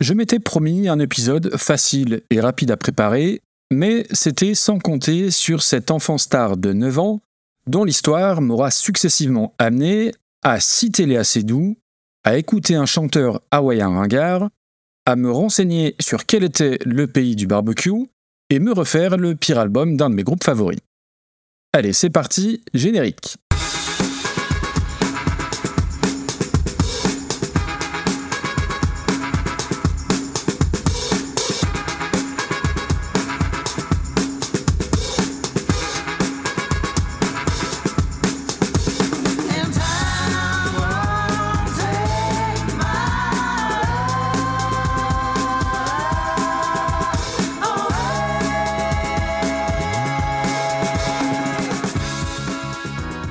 Je m'étais promis un épisode facile et rapide à préparer, mais c'était sans compter sur cet enfant star de 9 ans dont l'histoire m'aura successivement amené à citer Léa Seydoux, à écouter un chanteur hawaïen ringard, à me renseigner sur quel était le pays du barbecue et me refaire le pire album d'un de mes groupes favoris. Allez, c'est parti, générique.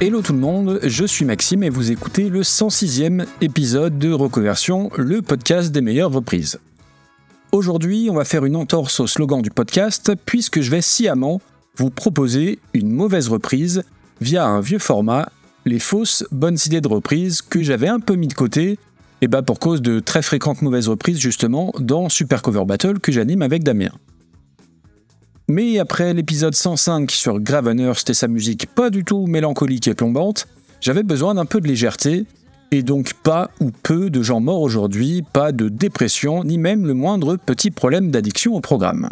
Hello tout le monde, je suis Maxime et vous écoutez le 106e épisode de Reconversion, le podcast des meilleures reprises. Aujourd'hui, on va faire une entorse au slogan du podcast puisque je vais sciemment vous proposer une mauvaise reprise via un vieux format, les fausses bonnes idées de reprise que j'avais un peu mis de côté et bah pour cause de très fréquentes mauvaises reprises justement dans Super Cover Battle que j'anime avec Damien. Mais après l'épisode 105 sur Gravenhurst et sa musique pas du tout mélancolique et plombante, j'avais besoin d'un peu de légèreté, et donc pas ou peu de gens morts aujourd'hui, pas de dépression, ni même le moindre petit problème d'addiction au programme.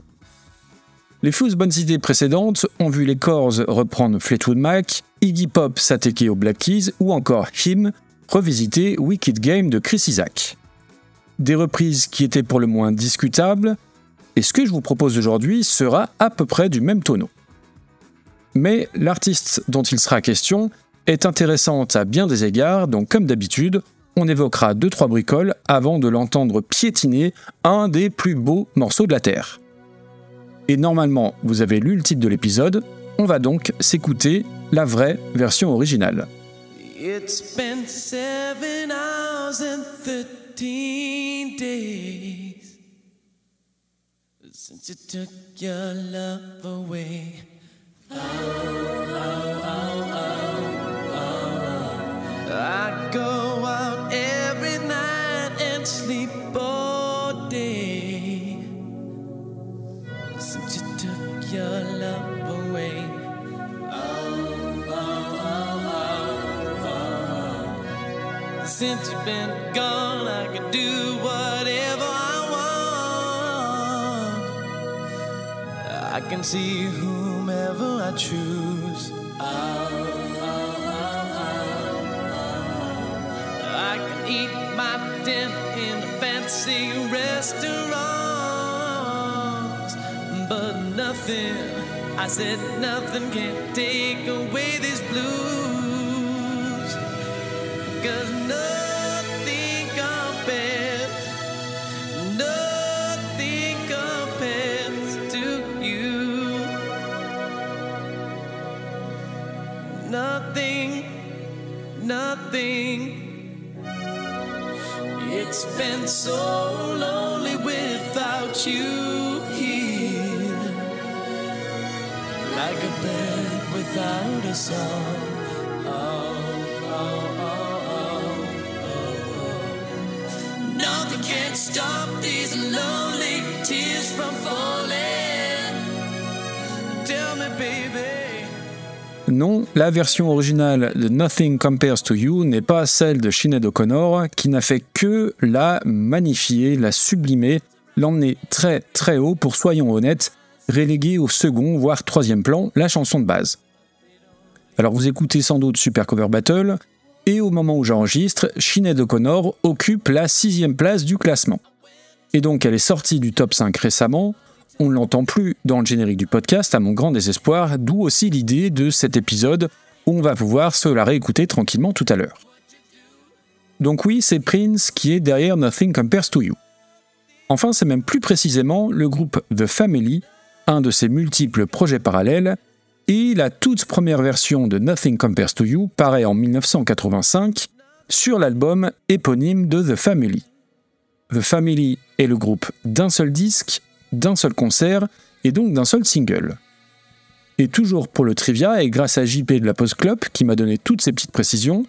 Les fausses bonnes idées précédentes ont vu les Corrs reprendre Fleetwood Mac, Iggy Pop s'attaquer aux Black Keys ou encore Him revisiter Wicked Game de Chris Isaac. Des reprises qui étaient pour le moins discutables, et ce que je vous propose aujourd'hui sera à peu près du même tonneau. Mais l'artiste dont il sera question est intéressante à bien des égards, donc comme d'habitude, on évoquera 2-3 bricoles avant de l'entendre piétiner un des plus beaux morceaux de la Terre. Et normalement, vous avez lu le titre de l'épisode, on va donc s'écouter la vraie version originale. Since you took your love away. Oh, oh, oh, I go out every night and sleep all day. Since you took your love away. Since you've been gone, I can do whatever I can see whomever I choose. I can eat my dinner in a fancy restaurants, but nothing, I said nothing can take away this blues. Cause no It's been so lonely without you here. Like a bird without a song. Oh oh, oh, oh, oh, Nothing can stop these lonely tears from falling. Tell me, baby. Non, la version originale de Nothing Compares to You n'est pas celle de Sinead O'Connor, qui n'a fait que la magnifier, la sublimer, l'emmener très très haut pour, soyons honnêtes, reléguer au second voire troisième plan la chanson de base. Alors vous écoutez sans doute Super Cover Battle, et au moment où j'enregistre, Sinead O'Connor occupe la sixième place du classement. Et donc elle est sortie du top 5 récemment, on ne l'entend plus dans le générique du podcast, à mon grand désespoir, d'où aussi l'idée de cet épisode où on va pouvoir se la réécouter tranquillement tout à l'heure. Donc oui, c'est Prince qui est derrière Nothing Compares to You. Enfin, c'est même plus précisément le groupe The Family, un de ses multiples projets parallèles, et la toute première version de Nothing Compares to You paraît en 1985 sur l'album éponyme de The Family. The Family est le groupe d'un seul disque d'un seul concert et donc d'un seul single. Et toujours pour le trivia, et grâce à JP de la Post Club qui m'a donné toutes ces petites précisions,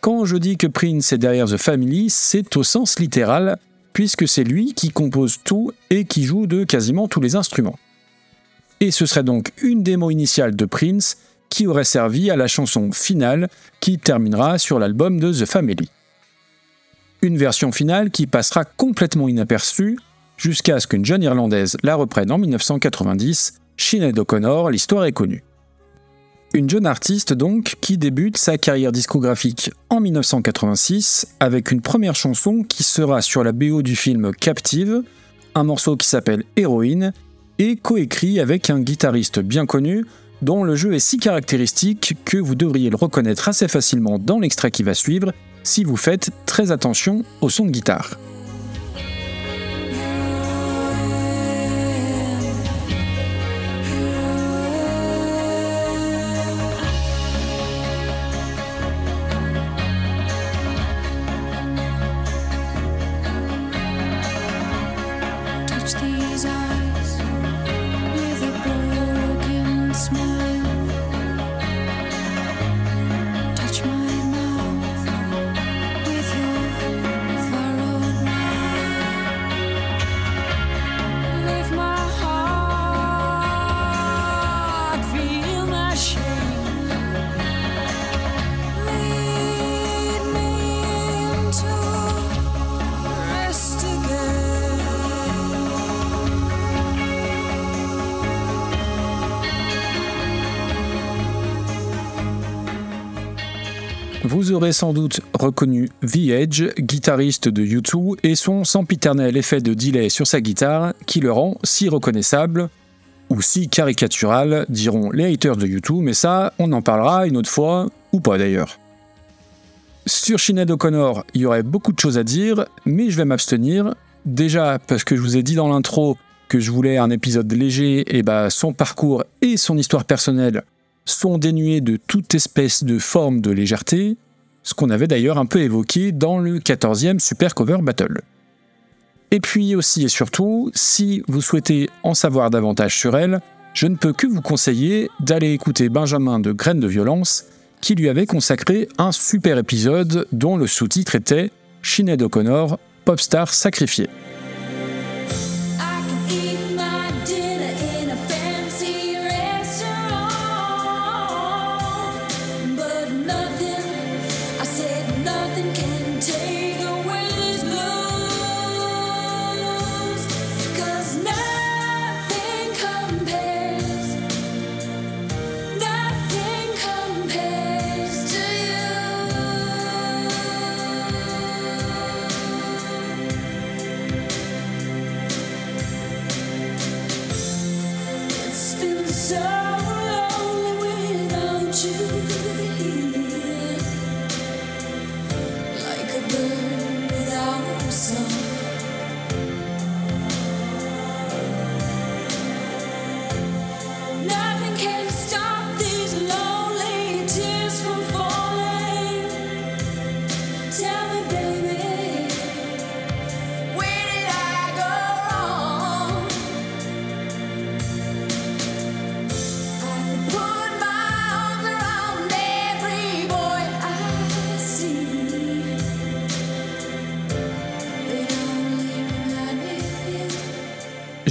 quand je dis que Prince est derrière The Family, c'est au sens littéral, puisque c'est lui qui compose tout et qui joue de quasiment tous les instruments. Et ce serait donc une démo initiale de Prince qui aurait servi à la chanson finale qui terminera sur l'album de The Family. Une version finale qui passera complètement inaperçue jusqu'à ce qu'une jeune Irlandaise la reprenne en 1990, Sinead O'Connor, l'histoire est connue. Une jeune artiste donc qui débute sa carrière discographique en 1986 avec une première chanson qui sera sur la BO du film Captive, un morceau qui s'appelle Héroïne et coécrit avec un guitariste bien connu dont le jeu est si caractéristique que vous devriez le reconnaître assez facilement dans l'extrait qui va suivre si vous faites très attention au son de guitare. Sans doute reconnu The Edge, guitariste de U2, et son sempiternel effet de delay sur sa guitare qui le rend si reconnaissable, ou si caricatural, diront les haters de U2, mais ça, on en parlera une autre fois, ou pas d'ailleurs. Sur Sinead O'Connor, il y aurait beaucoup de choses à dire, mais je vais m'abstenir. Déjà parce que je vous ai dit dans l'intro que je voulais un épisode léger, et bah son parcours et son histoire personnelle sont dénués de toute espèce de forme de légèreté, ce qu'on avait d'ailleurs un peu évoqué dans le 14e Super Cover Battle. Et puis aussi et surtout, si vous souhaitez en savoir davantage sur elle, je ne peux que vous conseiller d'aller écouter Benjamin de Graines de Violence, qui lui avait consacré un super épisode dont le sous-titre était Sinead O'Connor, popstar sacrifié.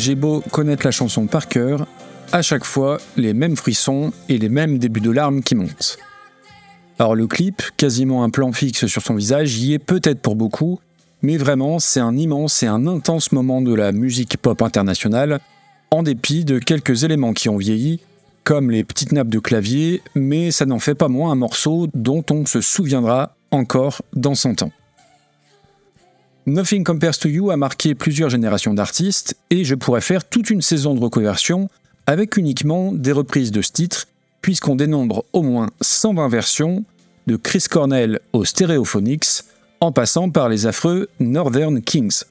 J'ai beau connaître la chanson par cœur, à chaque fois les mêmes frissons et les mêmes débuts de larmes qui montent. Alors le clip, quasiment un plan fixe sur son visage, y est peut-être pour beaucoup, mais vraiment c'est un immense et un intense moment de la musique pop internationale, en dépit de quelques éléments qui ont vieilli, comme les petites nappes de clavier, mais ça n'en fait pas moins un morceau dont on se souviendra encore dans son temps. Nothing Compares to You a marqué plusieurs générations d'artistes et je pourrais faire toute une saison de reconversion avec uniquement des reprises de ce titre, puisqu'on dénombre au moins 120 versions, de Chris Cornell aux Stereophonics, en passant par les affreux Northern Kings.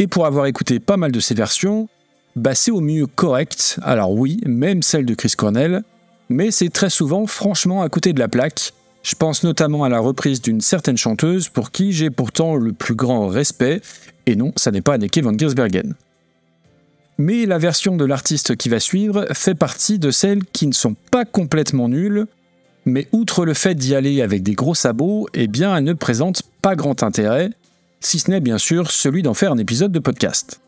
Et pour avoir écouté pas mal de ces versions, bah c'est au mieux correct, alors oui, même celle de Chris Cornell, mais c'est très souvent franchement à côté de la plaque, je pense notamment à la reprise d'une certaine chanteuse pour qui j'ai pourtant le plus grand respect, et non, ça n'est pas Anneke van Giersbergen. Mais la version de l'artiste qui va suivre fait partie de celles qui ne sont pas complètement nulles, mais outre le fait d'y aller avec des gros sabots, eh bien elle ne présente pas grand intérêt. si ce n'est bien sûr celui d'en faire un épisode de podcast.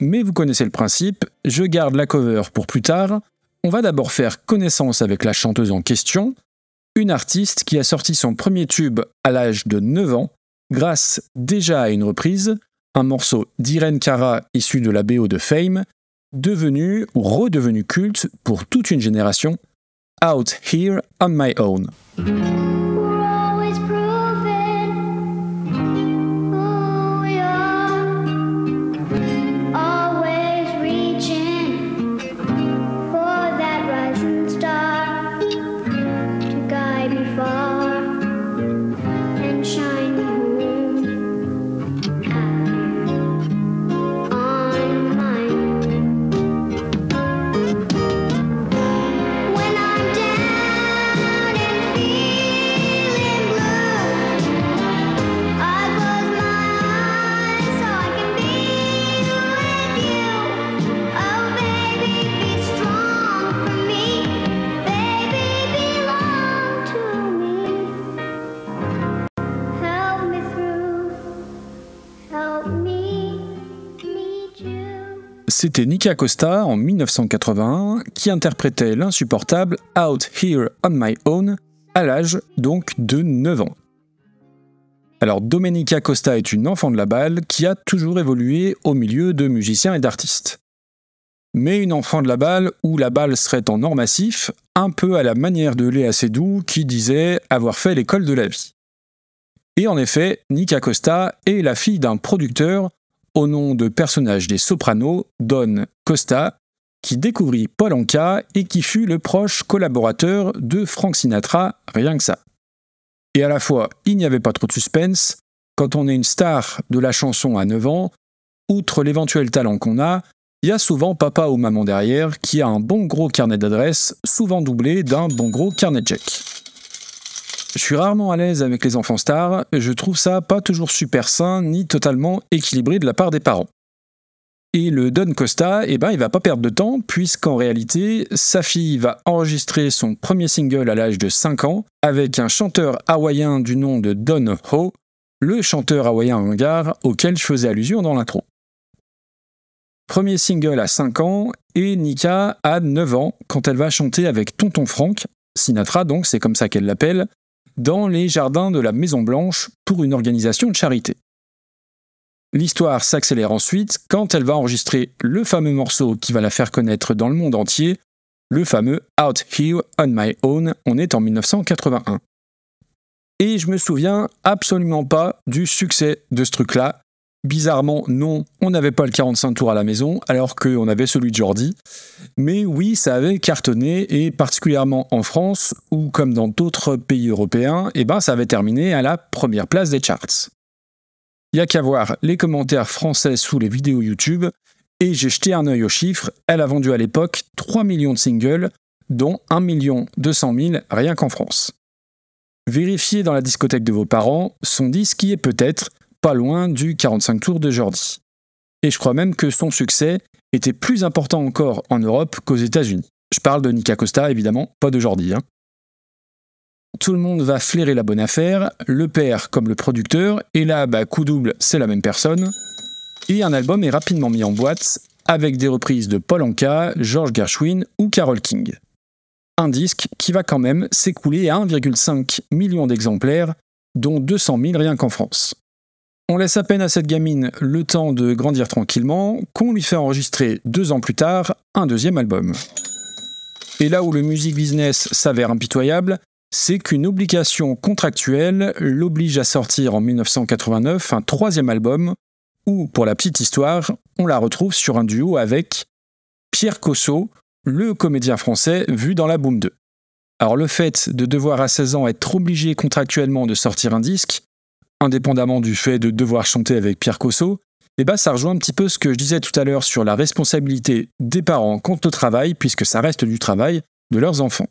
Mais vous connaissez le principe, je garde la cover pour plus tard, on va d'abord faire connaissance avec la chanteuse en question, une artiste qui a sorti son premier tube à l'âge de 9 ans, grâce déjà à une reprise, un morceau d'Irene Cara issu de la BO de Fame, devenu ou redevenu culte pour toute une génération, Out Here on My Own. C'était Nika Costa en 1981 qui interprétait l'insupportable Out Here on My Own à l'âge donc de 9 ans. Alors Domenica Costa est une enfant de la balle qui a toujours évolué au milieu de musiciens et d'artistes. Mais une enfant de la balle où la balle serait en or massif, un peu à la manière de Léa Seydoux qui disait avoir fait l'école de la vie. Et en effet, Nika Costa est la fille d'un producteur au nom de personnage des Sopranos, Don Costa, qui découvrit Paul Anka et qui fut le proche collaborateur de Frank Sinatra, rien que ça. Et à la fois, il n'y avait pas trop de suspense, quand on est une star de la chanson à 9 ans, outre l'éventuel talent qu'on a, il y a souvent papa ou maman derrière qui a un bon gros carnet d'adresses, souvent doublé d'un bon gros carnet de chèques. Je suis rarement à l'aise avec les enfants stars, je trouve ça pas toujours super sain ni totalement équilibré de la part des parents. Et le Don Costa, eh ben, il va pas perdre de temps, puisqu'en réalité, sa fille va enregistrer son premier single à l'âge de 5 ans avec un chanteur hawaïen du nom de Don Ho, le chanteur hawaïen hangar auquel je faisais allusion dans l'intro. Premier single à 5 ans, et Nika a 9 ans quand elle va chanter avec Tonton Frank, Sinatra donc, c'est comme ça qu'elle l'appelle, dans les jardins de la Maison Blanche pour une organisation de charité. L'histoire s'accélère ensuite quand elle va enregistrer le fameux morceau qui va la faire connaître dans le monde entier, le fameux Out Here on My Own, on est en 1981. Et je me souviens absolument pas du succès de ce truc-là, Bizarrement, non, on n'avait pas le 45 tours à la maison, alors qu'on avait celui de Jordi. Mais oui, ça avait cartonné, et particulièrement en France, ou comme dans d'autres pays européens, eh ben, ça avait terminé à la première place des charts. Il y a qu'à voir les commentaires français sous les vidéos YouTube, et j'ai jeté un œil aux chiffres, elle a vendu à l'époque 3 millions de singles, dont 1 200 000 rien qu'en France. Vérifiez dans la discothèque de vos parents, son disque y est peut-être, pas loin du 45 tours de Jordi. Et je crois même que son succès était plus important encore en Europe qu'aux États-Unis. Je parle de Nika Costa, évidemment, pas de Jordi. Hein. Tout le monde va flairer la bonne affaire, le père comme le producteur, et là, bah, coup double, c'est la même personne. Et un album est rapidement mis en boîte, avec des reprises de Paul Anka, George Gershwin ou Carole King. Un disque qui va quand même s'écouler à 1,5 million d'exemplaires, dont 200 000 rien qu'en France. On laisse à peine à cette gamine le temps de grandir tranquillement, qu'on lui fait enregistrer deux ans plus tard un deuxième album. Et là où le music business s'avère impitoyable, c'est qu'une obligation contractuelle l'oblige à sortir en 1989 un troisième album, où, pour la petite histoire, on la retrouve sur un duo avec Pierre Cosso, le comédien français vu dans la Boom 2. Alors le fait de devoir à 16 ans être obligé contractuellement de sortir un disque, indépendamment du fait de devoir chanter avec Pierre Cosso, eh ben, ça rejoint un petit peu ce que je disais tout à l'heure sur la responsabilité des parents contre le travail, puisque ça reste du travail de leurs enfants.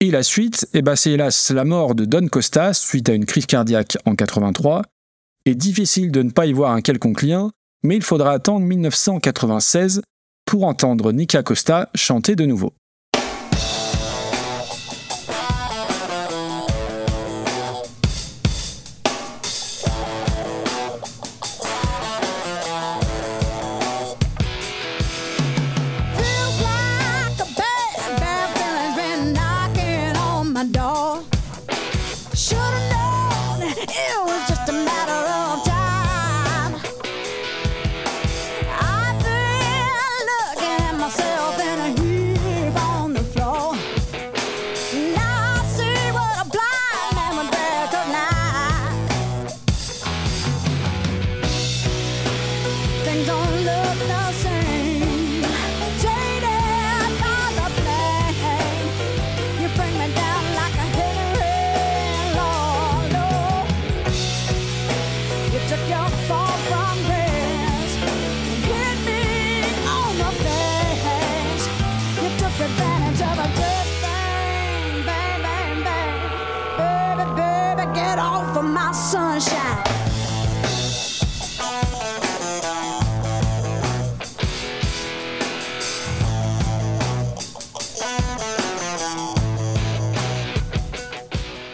Et la suite, eh ben, c'est hélas la mort de Don Costa suite à une crise cardiaque en 83. Et difficile de ne pas y voir un quelconque lien, mais il faudra attendre 1996 pour entendre Nika Costa chanter de nouveau.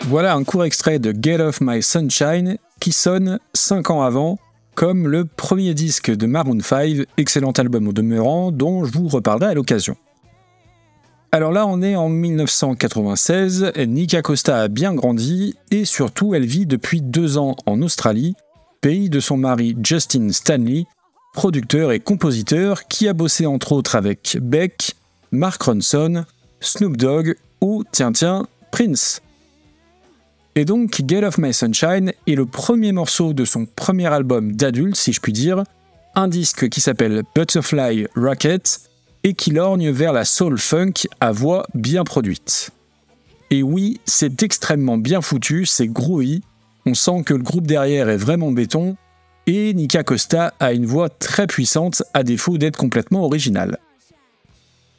Voilà un court extrait de Get Off My Sunshine qui sonne 5 ans avant comme le premier disque de Maroon 5, excellent album au demeurant dont je vous reparlerai à l'occasion. Alors là, on est en 1996, Nika Costa a bien grandi et surtout elle vit depuis deux ans en Australie, pays de son mari Justin Stanley, producteur et compositeur qui a bossé entre autres avec Beck, Mark Ronson, Snoop Dogg ou, tiens tiens, Prince. Et donc, Get Off My Sunshine est le premier morceau de son premier album d'adulte, si je puis dire, un disque qui s'appelle Butterfly Rocket et qui lorgne vers la soul funk à voix bien produite. Et oui, c'est extrêmement bien foutu, c'est groovy, on sent que le groupe derrière est vraiment béton, et Nika Costa a une voix très puissante à défaut d'être complètement originale.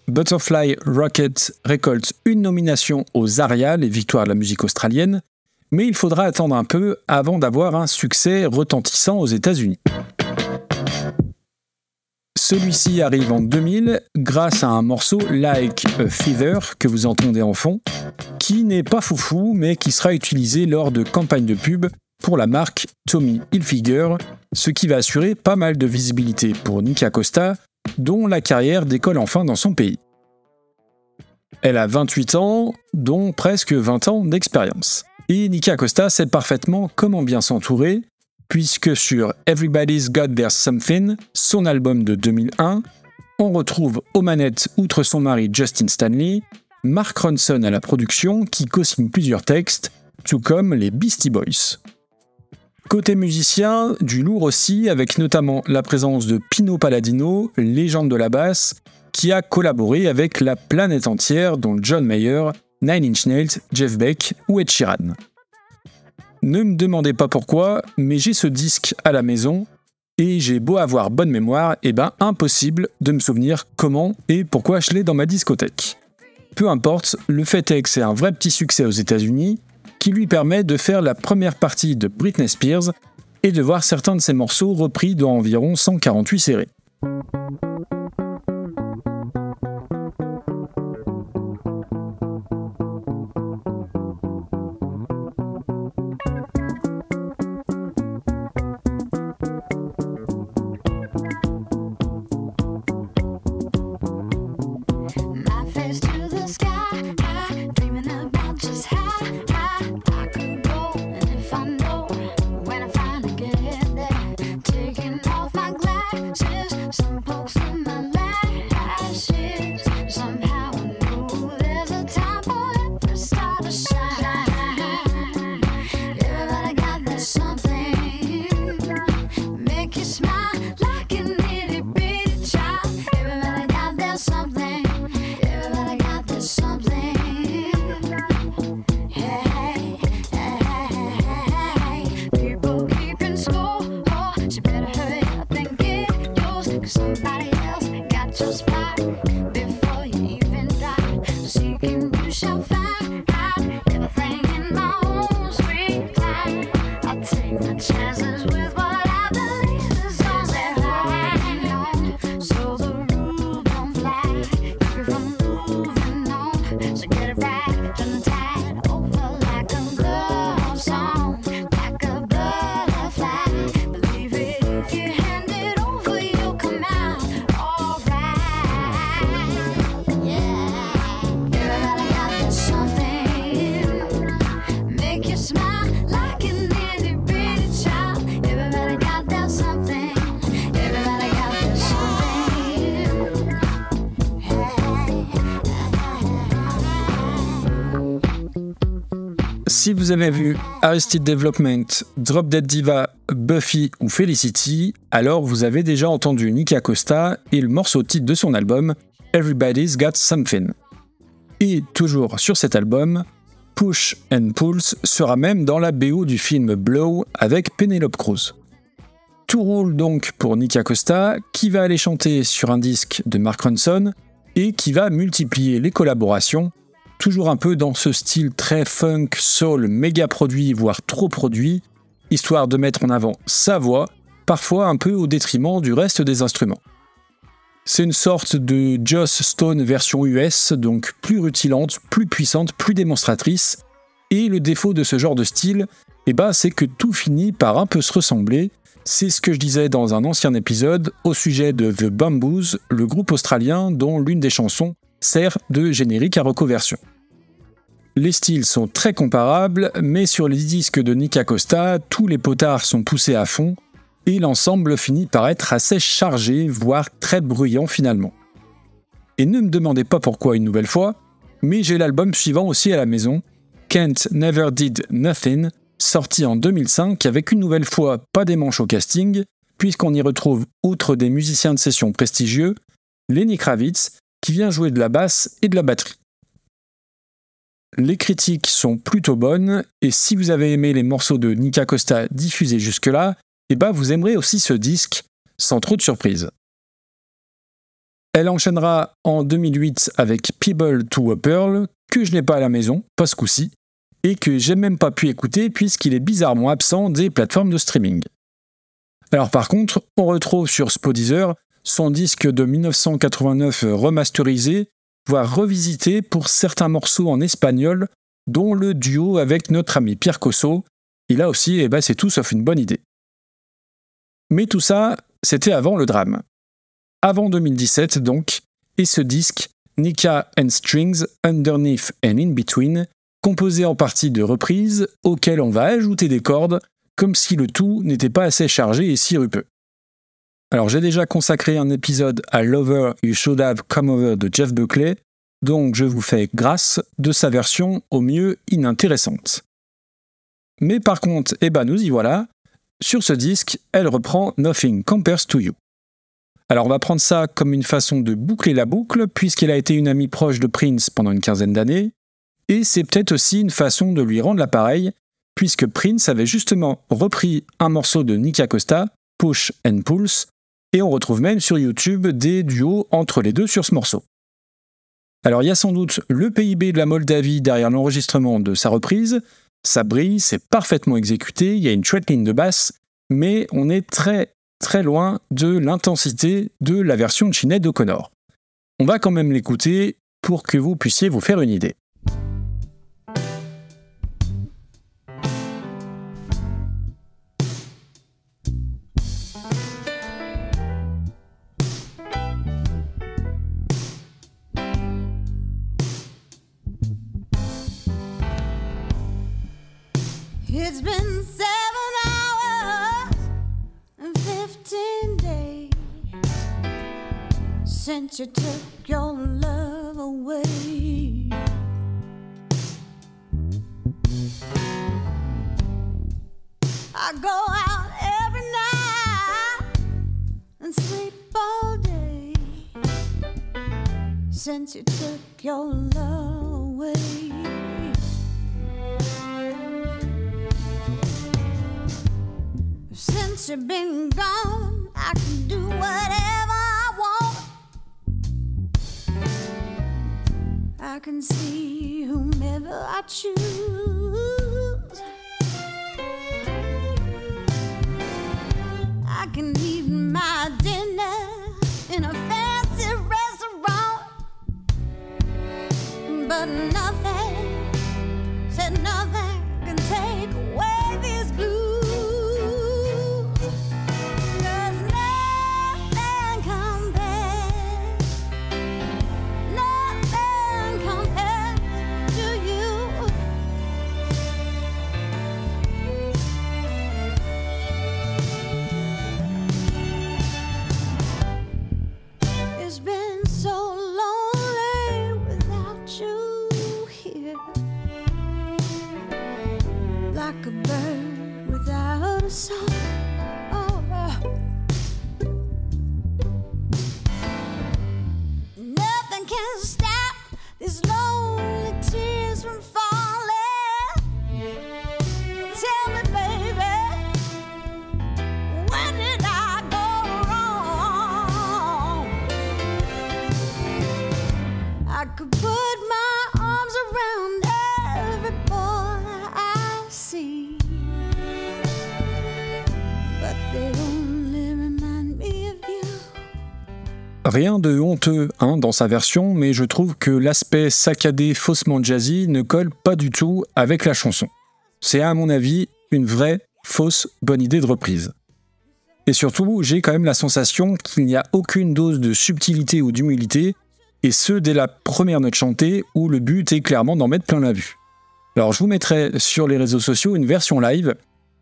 Butterfly Rocket récolte une nomination aux ARIA, les victoires de la musique australienne, mais il faudra attendre un peu avant d'avoir un succès retentissant aux États-Unis. Celui-ci arrive en 2000 grâce à un morceau Like a Feather que vous entendez en fond, qui n'est pas foufou mais qui sera utilisé lors de campagnes de pub pour la marque Tommy Hilfiger, ce qui va assurer pas mal de visibilité pour Nika Costa, dont la carrière décolle enfin dans son pays. Elle a 28 ans, dont presque 20 ans d'expérience. Et Nika Costa sait parfaitement comment bien s'entourer, puisque sur Everybody's Got Their Something, son album de 2001, on retrouve aux outre son mari Justin Stanley, Mark Ronson à la production qui co-signe plusieurs textes, tout comme les Beastie Boys. Côté musicien, du lourd aussi, avec notamment la présence de Pino Palladino, légende de la basse, qui a collaboré avec la planète entière, dont John Mayer, Nine Inch Nails, Jeff Beck ou Ed Sheeran. Ne me demandez pas pourquoi, mais j'ai ce disque à la maison et j'ai beau avoir bonne mémoire, et eh ben impossible de me souvenir comment et pourquoi je l'ai dans ma discothèque. Peu importe, le fait est que c'est un vrai petit succès aux États-Unis qui lui permet de faire la première partie de Britney Spears et de voir certains de ses morceaux repris dans environ 148 séries. Si vous avez vu Arrested Development, Drop Dead Diva, Buffy ou Felicity, alors vous avez déjà entendu Nika Costa et le morceau titre de son album Everybody's Got Something. Et toujours sur cet album, Push and Pulse sera même dans la BO du film Blow avec Penelope Cruz. Tout roule donc pour Nika Costa, qui va aller chanter sur un disque de Mark Ronson et qui va multiplier les collaborations toujours un peu dans ce style très funk, soul, méga produit, voire trop produit, histoire de mettre en avant sa voix, parfois un peu au détriment du reste des instruments. C'est une sorte de Joss Stone version US, donc plus rutilante, plus puissante, plus démonstratrice, Et le défaut de ce genre de style, eh ben, c'est que tout finit par un peu se ressembler. C'est ce que je disais dans un ancien épisode au sujet de The Bamboos, le groupe australien dont l'une des chansons sert de générique à recoversion. Les styles sont très comparables, mais sur les disques de Nick Acosta, tous les potards sont poussés à fond, et l'ensemble finit par être assez chargé, voire très bruyant finalement. Et ne me demandez pas pourquoi une nouvelle fois, mais j'ai l'album suivant aussi à la maison, Kent Never Did Nothing, sorti en 2005 avec une nouvelle fois pas des manches au casting, puisqu'on y retrouve, outre des musiciens de session prestigieux, Lenny Kravitz, qui vient jouer de la basse et de la batterie. Les critiques sont plutôt bonnes, et si vous avez aimé les morceaux de Nika Costa diffusés jusque-là, eh ben vous aimerez aussi ce disque, sans trop de surprise. Elle enchaînera en 2008 avec People to a Pearl, que je n'ai pas à la maison, pas ce coup-ci, et que j'ai même pas pu écouter puisqu'il est bizarrement absent des plateformes de streaming. Alors par contre, on retrouve sur Spodeezer son disque de 1989 remasterisé, voire revisité pour certains morceaux en espagnol, dont le duo avec notre ami Pierre Cosso. Et là aussi, eh ben, c'est tout sauf une bonne idée. Mais tout ça, c'était avant le drame. Avant 2017 donc, et ce disque, Nika and Strings, Underneath and In Between, composé en partie de reprises auxquelles on va ajouter des cordes, comme si le tout n'était pas assez chargé et sirupeux. Alors j'ai déjà consacré un épisode à Lover You Should Have Come Over de Jeff Buckley, donc je vous fais grâce de sa version au mieux inintéressante. Mais par contre, eh ben nous y voilà, sur ce disque, elle reprend Nothing Compares to You. Alors on va prendre ça comme une façon de boucler la boucle, puisqu'elle a été une amie proche de Prince pendant une quinzaine d'années, et c'est peut-être aussi une façon de lui rendre l'appareil, puisque Prince avait justement repris un morceau de Nika Costa, Push and Pulse, et on retrouve même sur YouTube des duos entre les deux sur ce morceau. Alors il y a sans doute le PIB de la Moldavie derrière l'enregistrement de sa reprise, ça brille, c'est parfaitement exécuté, il y a une chouette ligne de basse, mais on est très très loin de l'intensité de la version de Sinead O'Connor. On va quand même l'écouter pour que vous puissiez vous faire une idée. It's been seven hours and fifteen days since you took your love away. I go out every night and sleep all day since you took your love Can see whomever I choose. Rien de honteux hein, dans sa version, mais je trouve que l'aspect saccadé faussement jazzy ne colle pas du tout avec la chanson. C'est à mon avis une vraie fausse bonne idée de reprise. Et surtout, j'ai quand même la sensation qu'il n'y a aucune dose de subtilité ou d'humilité, et ce dès la première note chantée où le but est clairement d'en mettre plein la vue. Alors je vous mettrai sur les réseaux sociaux une version live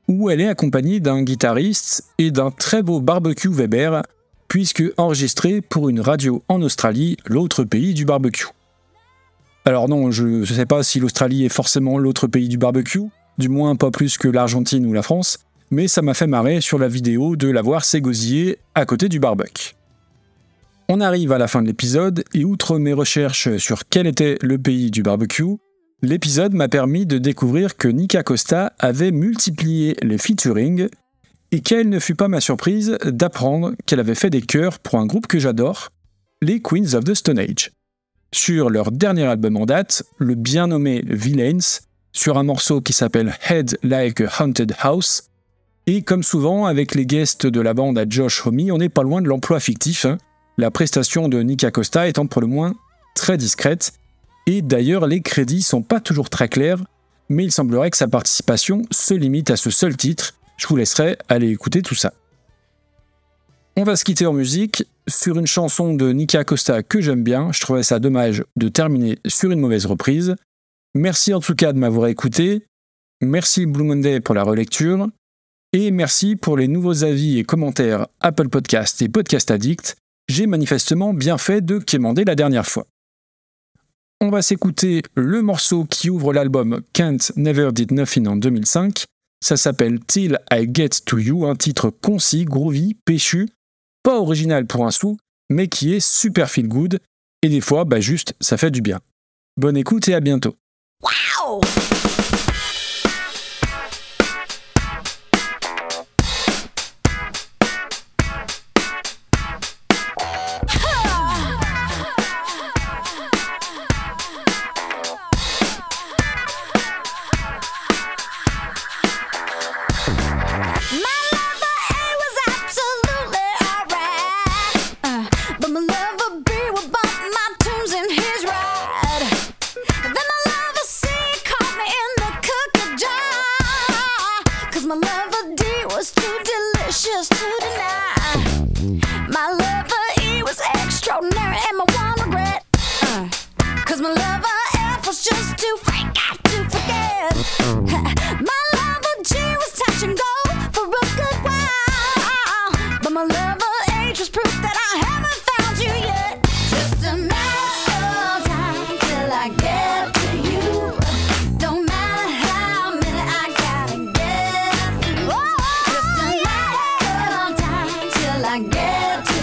où elle est accompagnée d'un guitariste et d'un très beau barbecue Weber puisque enregistré pour une radio en Australie, l'autre pays du barbecue. Alors non, je ne sais pas si l'Australie est forcément l'autre pays du barbecue, du moins pas plus que l'Argentine ou la France, mais ça m'a fait marrer sur la vidéo de la voir s'égosiller à côté du barbecue. On arrive à la fin de l'épisode, et outre mes recherches sur quel était le pays du barbecue, l'épisode m'a permis de découvrir que Nika Costa avait multiplié les featuring et quelle ne fut pas ma surprise d'apprendre qu'elle avait fait des chœurs pour un groupe que j'adore, les Queens of the Stone Age. Sur leur dernier album en date, le bien nommé Villains, sur un morceau qui s'appelle Head Like a Haunted House, et comme souvent avec les guests de la bande à Josh Homme, on n'est pas loin de l'emploi fictif, hein. la prestation de Nick Acosta étant pour le moins très discrète, et d'ailleurs les crédits sont pas toujours très clairs, mais il semblerait que sa participation se limite à ce seul titre, je vous laisserai aller écouter tout ça. On va se quitter en musique sur une chanson de Nika Costa que j'aime bien. Je trouvais ça dommage de terminer sur une mauvaise reprise. Merci en tout cas de m'avoir écouté. Merci Blue Monday pour la relecture. Et merci pour les nouveaux avis et commentaires Apple Podcast et Podcast Addict. J'ai manifestement bien fait de quémander la dernière fois. On va s'écouter le morceau qui ouvre l'album Can't Never Did Nothing en 2005 ça s'appelle Till I Get to You, un titre concis, groovy, péchu, pas original pour un sou, mais qui est super feel good, et des fois, bah juste, ça fait du bien. Bonne écoute et à bientôt.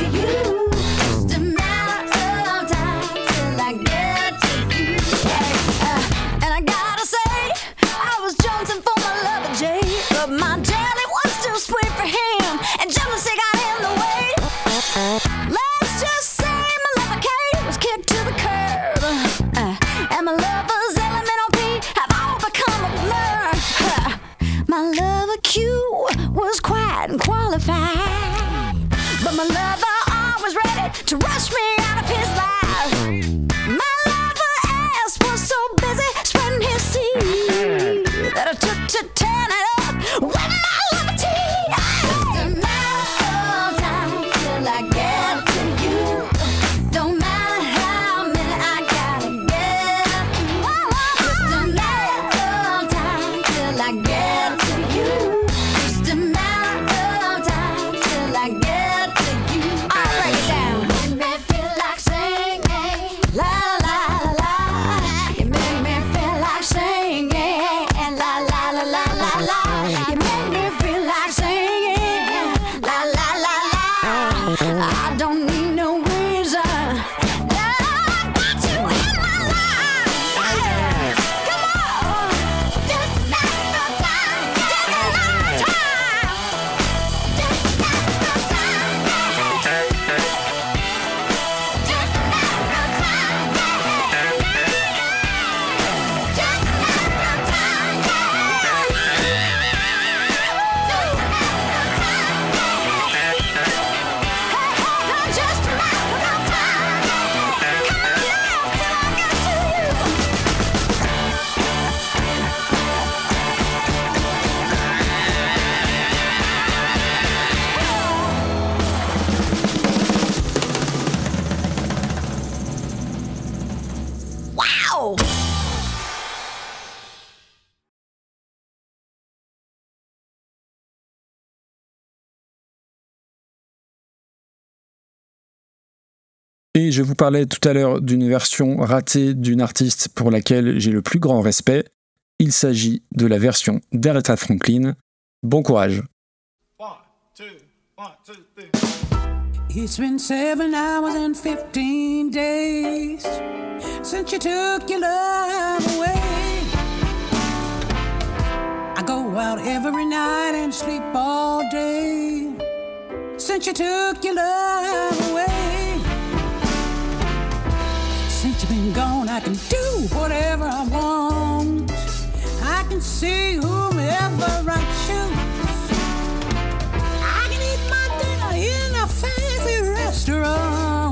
you. to rush me. Et je vous parlais tout à l'heure d'une version ratée d'une artiste pour laquelle j'ai le plus grand respect. Il s'agit de la version d'Aretha Franklin. Bon courage. I go out every night and sleep all day since you took your love away. Since you've been gone, I can do whatever I want. I can see whomever I choose. said, Aretha, girl, you better have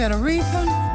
Tenerife